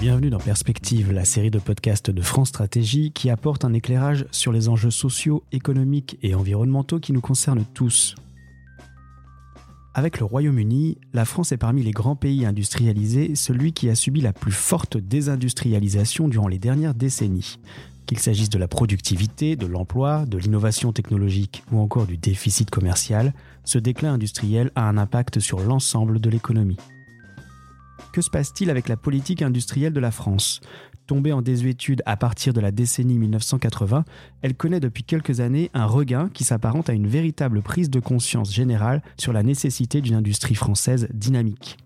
Bienvenue dans Perspective, la série de podcasts de France Stratégie qui apporte un éclairage sur les enjeux sociaux, économiques et environnementaux qui nous concernent tous. Avec le Royaume-Uni, la France est parmi les grands pays industrialisés celui qui a subi la plus forte désindustrialisation durant les dernières décennies. Qu'il s'agisse de la productivité, de l'emploi, de l'innovation technologique ou encore du déficit commercial, ce déclin industriel a un impact sur l'ensemble de l'économie. Que se passe-t-il avec la politique industrielle de la France? Tombée en désuétude à partir de la décennie 1980, elle connaît depuis quelques années un regain qui s'apparente à une véritable prise de conscience générale sur la nécessité d'une industrie française dynamique.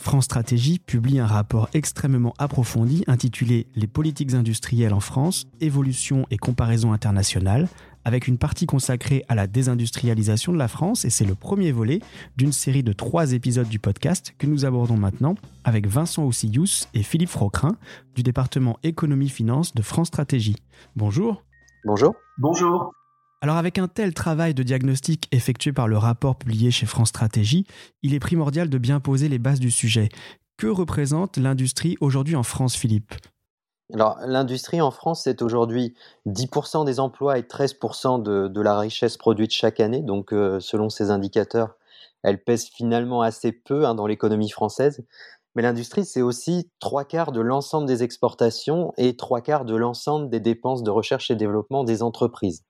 France Stratégie publie un rapport extrêmement approfondi intitulé Les politiques industrielles en France, évolution et comparaison internationale, avec une partie consacrée à la désindustrialisation de la France, et c'est le premier volet d'une série de trois épisodes du podcast que nous abordons maintenant avec Vincent Oussillous et Philippe Frocrin du département économie-finance de France Stratégie. Bonjour. Bonjour. Bonjour. Alors avec un tel travail de diagnostic effectué par le rapport publié chez France Stratégie, il est primordial de bien poser les bases du sujet. Que représente l'industrie aujourd'hui en France, Philippe? Alors, l'industrie en France, c'est aujourd'hui 10% des emplois et 13% de, la richesse produite chaque année. Donc, euh, selon ces indicateurs, elle pèse finalement assez peu hein, dans l'économie française. Mais l'industrie, c'est aussi trois quarts de l'ensemble des exportations et trois quarts de l'ensemble des dépenses de recherche et développement des entreprises.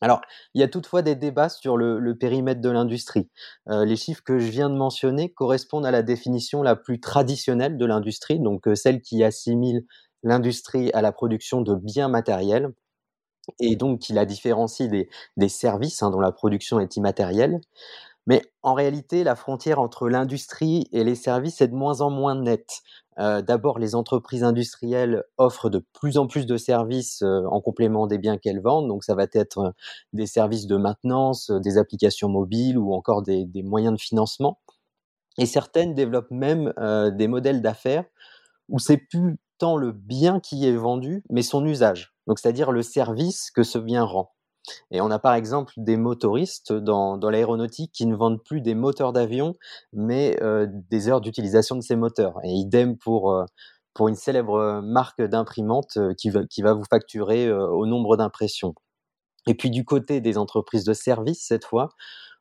Alors, il y a toutefois des débats sur le, périmètre de l'industrie. Euh, les chiffres que je viens de mentionner correspondent à la définition la plus traditionnelle de l'industrie, donc euh, celle qui assimile l'industrie à la production de biens matériels et donc qui la différencie des, services hein, dont la production est immatérielle. Mais en réalité, la frontière entre l'industrie et les services est de moins en moins nette. Euh, d'abord, les entreprises industrielles offrent de plus en plus de services euh, en complément des biens qu'elles vendent. Donc, ça va être euh, des services de maintenance, des applications mobiles ou encore des, des moyens de financement. Et certaines développent même des modèles d'affaires où c'est plus le bien qui est vendu, mais son usage. Donc, c'est-à-dire le service que ce bien rend. Et on a par exemple des motoristes dans, l'aéronautique qui ne vendent plus des moteurs d'avion, mais euh, des heures d'utilisation de ces moteurs. Et idem pour, euh, pour une célèbre marque d'imprimante euh, qui, qui, va vous facturer au nombre d'impressions. Et puis du côté des entreprises de services, cette fois,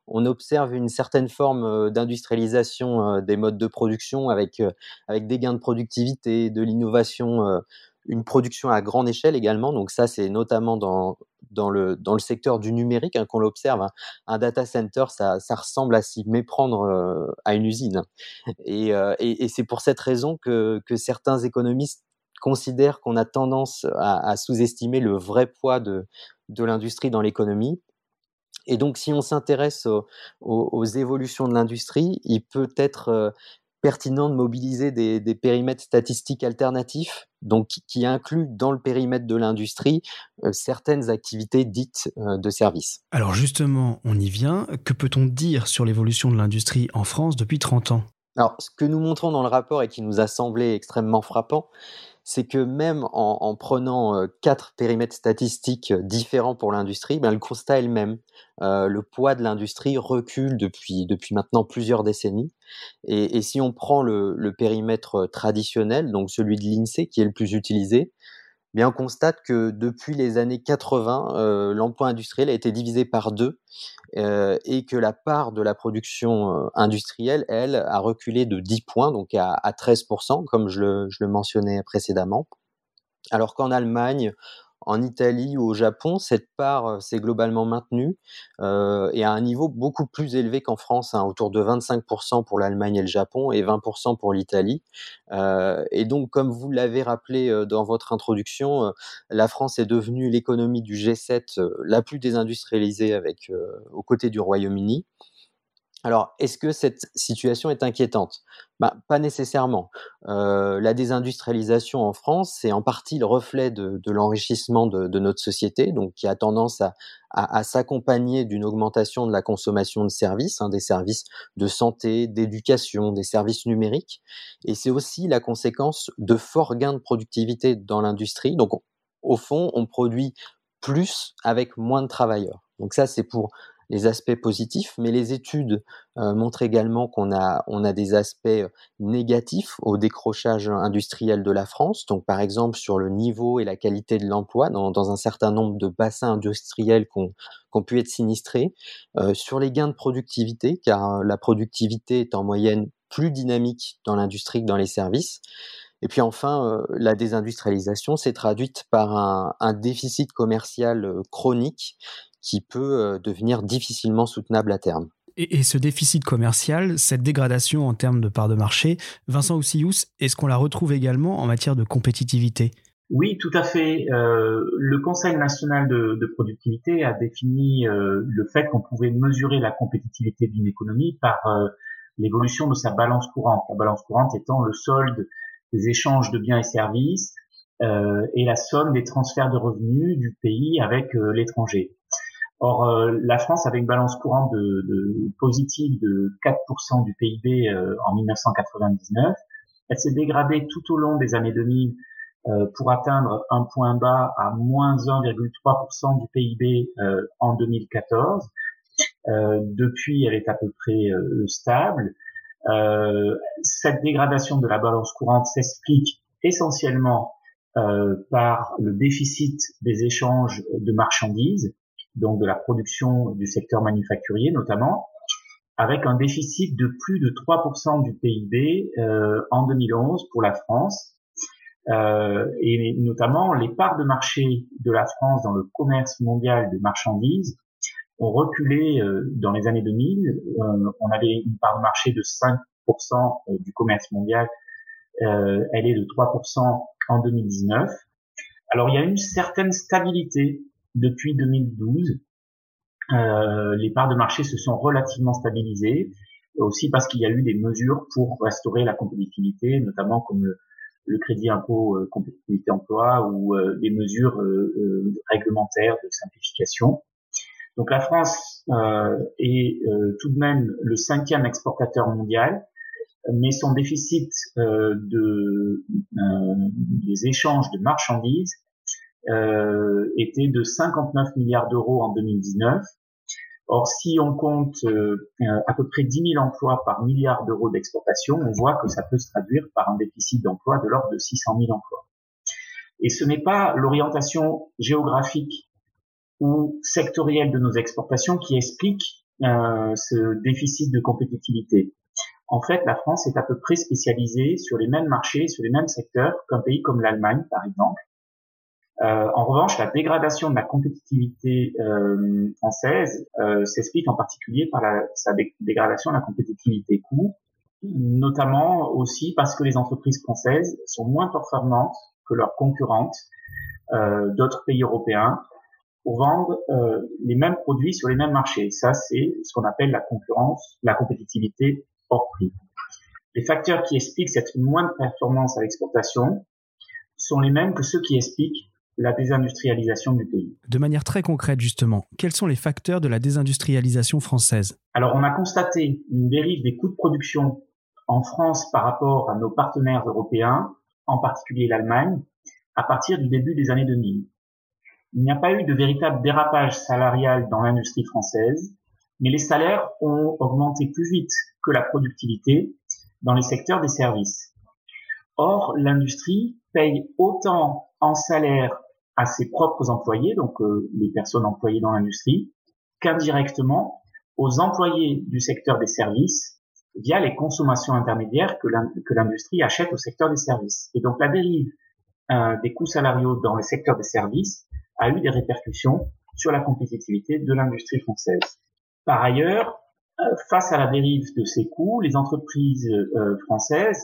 on observe une certaine forme d'industrialisation des modes de production avec, avec des gains de productivité, de l'innovation, une production à grande échelle également. Donc ça, c'est notamment dans, dans, le, dans le secteur du numérique hein, qu'on l'observe. Hein. Un data center, ça, ça ressemble à s'y méprendre à une usine. Et, et, c'est pour cette raison que, que certains économistes considèrent qu'on a tendance à, sous-estimer le vrai poids de, de l'industrie dans l'économie et donc, si on s'intéresse aux, évolutions de l'industrie, il peut être euh, pertinent de mobiliser des, périmètres statistiques alternatifs, donc qui, incluent dans le périmètre de l'industrie euh, certaines activités dites euh, de service. Alors justement, on y vient. Que peut-on dire sur l'évolution de l'industrie en France depuis 30 ans? Alors, ce que nous montrons dans le rapport et qui nous a semblé extrêmement frappant, c'est que même en, prenant quatre périmètres statistiques différents pour l'industrie, ben, le constat est le même. le poids de l'industrie recule depuis, depuis maintenant plusieurs décennies. Et, si on prend le, périmètre traditionnel, donc celui de l'INSEE qui est le plus utilisé, on constate que depuis les années 80, euh, l'emploi industriel a été divisé par deux euh, et que la part de la production euh, industrielle, elle, a reculé de 10 points, donc à, à 13%, comme je le mentionnais précédemment. Alors qu'en Allemagne, en Italie ou au Japon, cette part s'est globalement maintenue et à un niveau beaucoup plus élevé qu'en France, hein, autour de 25% pour l'Allemagne et le Japon et 20% pour l'Italie. Et donc, comme vous l'avez rappelé dans votre introduction, la France est devenue l'économie du G7 la plus désindustrialisée avec aux côtés du Royaume-Uni. Alors, est-ce que cette situation est inquiétante? Bah, Pas nécessairement. Euh, la désindustrialisation en France, c'est en partie le reflet de, l'enrichissement de, notre société, donc qui a tendance à, s'accompagner d'une augmentation de la consommation de services, hein, des services de santé, d'éducation, des services numériques. Et c'est aussi la conséquence de forts gains de productivité dans l'industrie. Donc, au fond, on produit plus avec moins de travailleurs. Donc ça, c'est pour les aspects positifs, mais les études montrent également qu'on a, des aspects négatifs au décrochage industriel de la France. Donc, par exemple, sur le niveau et la qualité de l'emploi dans, un certain nombre de bassins industriels qui ont, pu être sinistrés, sur les gains de productivité, car la productivité est en moyenne plus dynamique dans l'industrie que dans les services. Et puis enfin, euh, la désindustrialisation s'est traduite par un, déficit commercial euh, chronique qui peut euh, devenir difficilement soutenable à terme. Et, ce déficit commercial, cette dégradation en termes de part de marché, Vincent Oussious, est-ce qu'on la retrouve également en matière de compétitivité? Oui, tout à fait. le Conseil national de, productivité a défini le fait qu'on pouvait mesurer la compétitivité d'une économie par l'évolution de sa balance courante. La balance courante étant le solde des échanges de biens et services euh, et la somme des transferts de revenus du pays avec euh, l'étranger. Or, euh, la France avait une balance courante de, de positive de 4% du PIB euh, en 1999. Elle s'est dégradée tout au long des années 2000 pour atteindre un point bas à moins 1,3% du PIB en 2014. depuis, elle est à peu près stable. Euh, cette dégradation de la balance courante s'explique essentiellement euh, par le déficit des échanges de marchandises, donc de la production du secteur manufacturier notamment, avec un déficit de plus de 3% du PIB euh, en 2011 pour la France, euh, et notamment les parts de marché de la France dans le commerce mondial de marchandises ont reculé euh, dans les années 2000. Euh, on avait une part de marché de 5% euh, du commerce mondial. elle est de 3% en 2019. Alors il y a une certaine stabilité depuis 2012. Euh, les parts de marché se sont relativement stabilisées, aussi parce qu'il y a eu des mesures pour restaurer la compétitivité, notamment comme le, crédit impôt compétitivité emploi ou des mesures réglementaires de simplification. Donc la France euh, est euh, tout de même le cinquième exportateur mondial, mais son déficit euh, de des échanges de marchandises était de 59 milliards d'euros en 2019. Or, si on compte à peu près 10 000 emplois par milliard d'euros d'exportation, on voit que ça peut se traduire par un déficit d'emploi de l'ordre de 600 000 emplois. Et ce n'est pas l'orientation géographique ou sectorielle de nos exportations qui explique euh, ce déficit de compétitivité. En fait, la France est à peu près spécialisée sur les mêmes marchés, sur les mêmes secteurs qu'un pays comme l'Allemagne, par exemple. Euh, en revanche, la dégradation de la compétitivité euh, française euh, s'explique en particulier par la, sa dégradation de la compétitivité coût, notamment aussi parce que les entreprises françaises sont moins performantes que leurs concurrentes euh, d'autres pays européens pour vendre euh, les mêmes produits sur les mêmes marchés. Ça, c'est ce qu'on appelle la concurrence, la compétitivité hors prix. Les facteurs qui expliquent cette moindre performance à l'exportation sont les mêmes que ceux qui expliquent la désindustrialisation du pays. De manière très concrète, justement, quels sont les facteurs de la désindustrialisation française? Alors, on a constaté une dérive des coûts de production en France par rapport à nos partenaires européens, en particulier l'Allemagne, à partir du début des années 2000. Il n'y a pas eu de véritable dérapage salarial dans l'industrie française, mais les salaires ont augmenté plus vite que la productivité dans les secteurs des services. Or, l'industrie paye autant en salaire à ses propres employés, donc euh, les personnes employées dans l'industrie, qu'indirectement aux employés du secteur des services via les consommations intermédiaires que l'industrie achète au secteur des services. Et donc la dérive euh, des coûts salariaux dans le secteur des services a eu des répercussions sur la compétitivité de l'industrie française. Par ailleurs, euh, face à la dérive de ces coûts, les entreprises françaises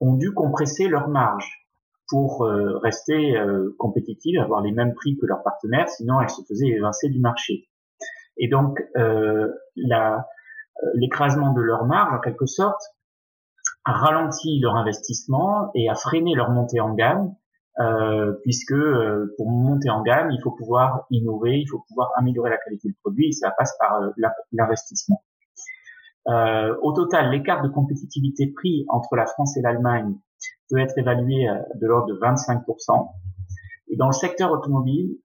ont dû compresser leurs marges pour euh, rester compétitives, avoir les mêmes prix que leurs partenaires, sinon elles se faisaient évincer du marché. Et donc, l'écrasement de leurs marges, en quelque sorte, a ralenti leur investissement et a freiné leur montée en gamme euh, puisque euh, pour monter en gamme, il faut pouvoir innover, il faut pouvoir améliorer la qualité du produit, et ça passe par euh, l'investissement. au total, l'écart de compétitivité prix entre la France et l'Allemagne peut être évalué de l'ordre de 25%. Et dans le secteur automobile,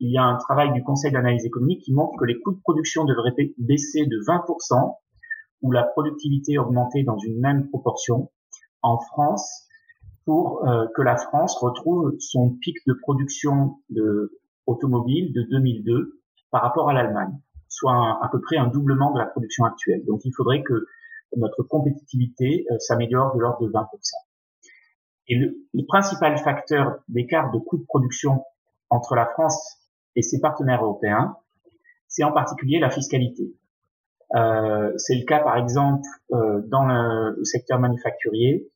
il y a un travail du Conseil d'analyse économique qui montre que les coûts de production devraient baisser de 20% ou la productivité augmenter dans une même proportion en France pour euh, que la France retrouve son pic de production de automobile de 2002 par rapport à l'Allemagne, soit à peu près un doublement de la production actuelle. Donc il faudrait que notre compétitivité euh, s'améliore de l'ordre de 20%. Et le, le principal facteur d'écart de coût de production entre la France et ses partenaires européens, c'est en particulier la fiscalité. Euh, c'est le cas par exemple euh, dans le, secteur manufacturier.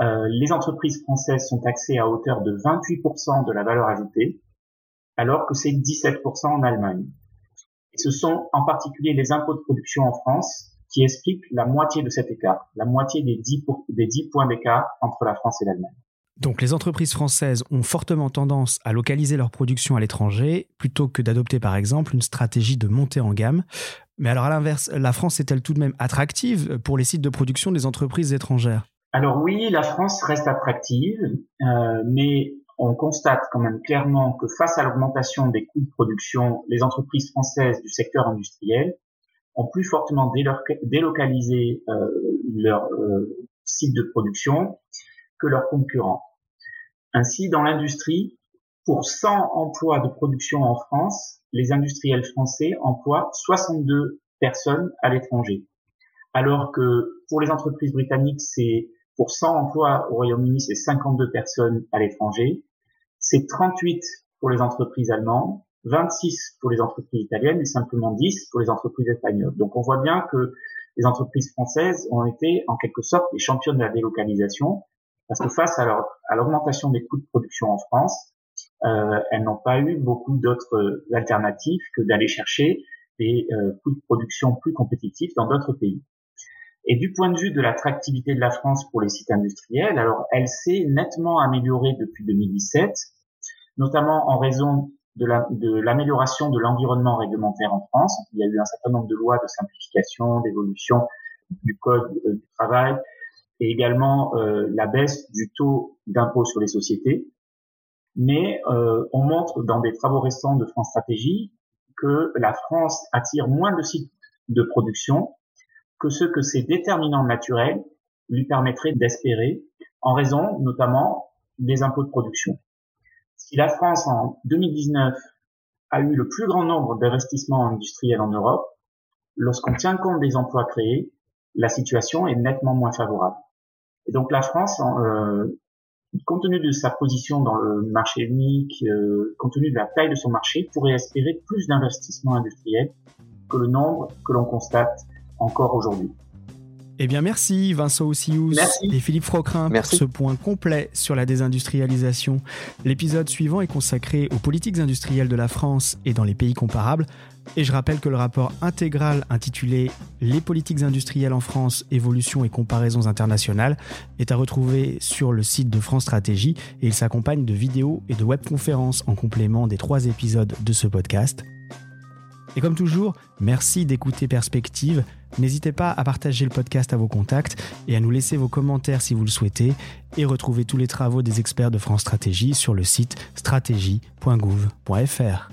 Euh, les entreprises françaises sont taxées à hauteur de 28% de la valeur ajoutée, alors que c'est 17% en Allemagne. Et ce sont en particulier les impôts de production en France qui expliquent la moitié de cet écart, la moitié des 10, des 10 points d'écart entre la France et l'Allemagne. Donc les entreprises françaises ont fortement tendance à localiser leur production à l'étranger plutôt que d'adopter par exemple une stratégie de montée en gamme. Mais alors à l'inverse, la France est-elle tout de même attractive pour les sites de production des entreprises étrangères? Alors oui, la France reste attractive, euh, mais on constate quand même clairement que face à l'augmentation des coûts de production, les entreprises françaises du secteur industriel ont plus fortement délocalisé euh, leur euh, site de production que leurs concurrents. Ainsi, dans l'industrie, pour 100 emplois de production en France, les industriels français emploient 62 personnes à l'étranger. Alors que pour les entreprises britanniques, c'est pour 100 emplois au Royaume-Uni, c'est 52 personnes à l'étranger. C'est 38 pour les entreprises allemandes, 26 pour les entreprises italiennes et simplement 10 pour les entreprises espagnoles. Donc on voit bien que les entreprises françaises ont été en quelque sorte les championnes de la délocalisation parce que face à l'augmentation des coûts de production en France, euh, elles n'ont pas eu beaucoup d'autres alternatives que d'aller chercher des euh, coûts de production plus compétitifs dans d'autres pays. Et du point de vue de l'attractivité de la France pour les sites industriels, alors elle s'est nettement améliorée depuis 2017, notamment en raison de l'amélioration de l'environnement réglementaire en France. Il y a eu un certain nombre de lois de simplification, d'évolution du code euh, du travail, et également euh, la baisse du taux d'impôt sur les sociétés. Mais euh, on montre dans des travaux récents de France Stratégie que la France attire moins de sites de production que ce que ses déterminants naturels lui permettraient d'espérer, en raison notamment des impôts de production. Si la France en 2019 a eu le plus grand nombre d'investissements industriels en Europe, lorsqu'on tient compte des emplois créés, la situation est nettement moins favorable. Et donc la France, euh, compte tenu de sa position dans le marché unique, euh, compte tenu de la taille de son marché, pourrait espérer plus d'investissements industriels que le nombre que l'on constate encore aujourd'hui. Eh bien, merci Vincent Ossius et Philippe Frocrin pour ce point complet sur la désindustrialisation. L'épisode suivant est consacré aux politiques industrielles de la France et dans les pays comparables. Et je rappelle que le rapport intégral intitulé Les politiques industrielles en France, évolution et comparaisons internationales est à retrouver sur le site de France Stratégie et il s'accompagne de vidéos et de webconférences en complément des trois épisodes de ce podcast. Et comme toujours, merci d'écouter Perspective. N'hésitez pas à partager le podcast à vos contacts et à nous laisser vos commentaires si vous le souhaitez. Et retrouvez tous les travaux des experts de France Stratégie sur le site stratégie.gouv.fr.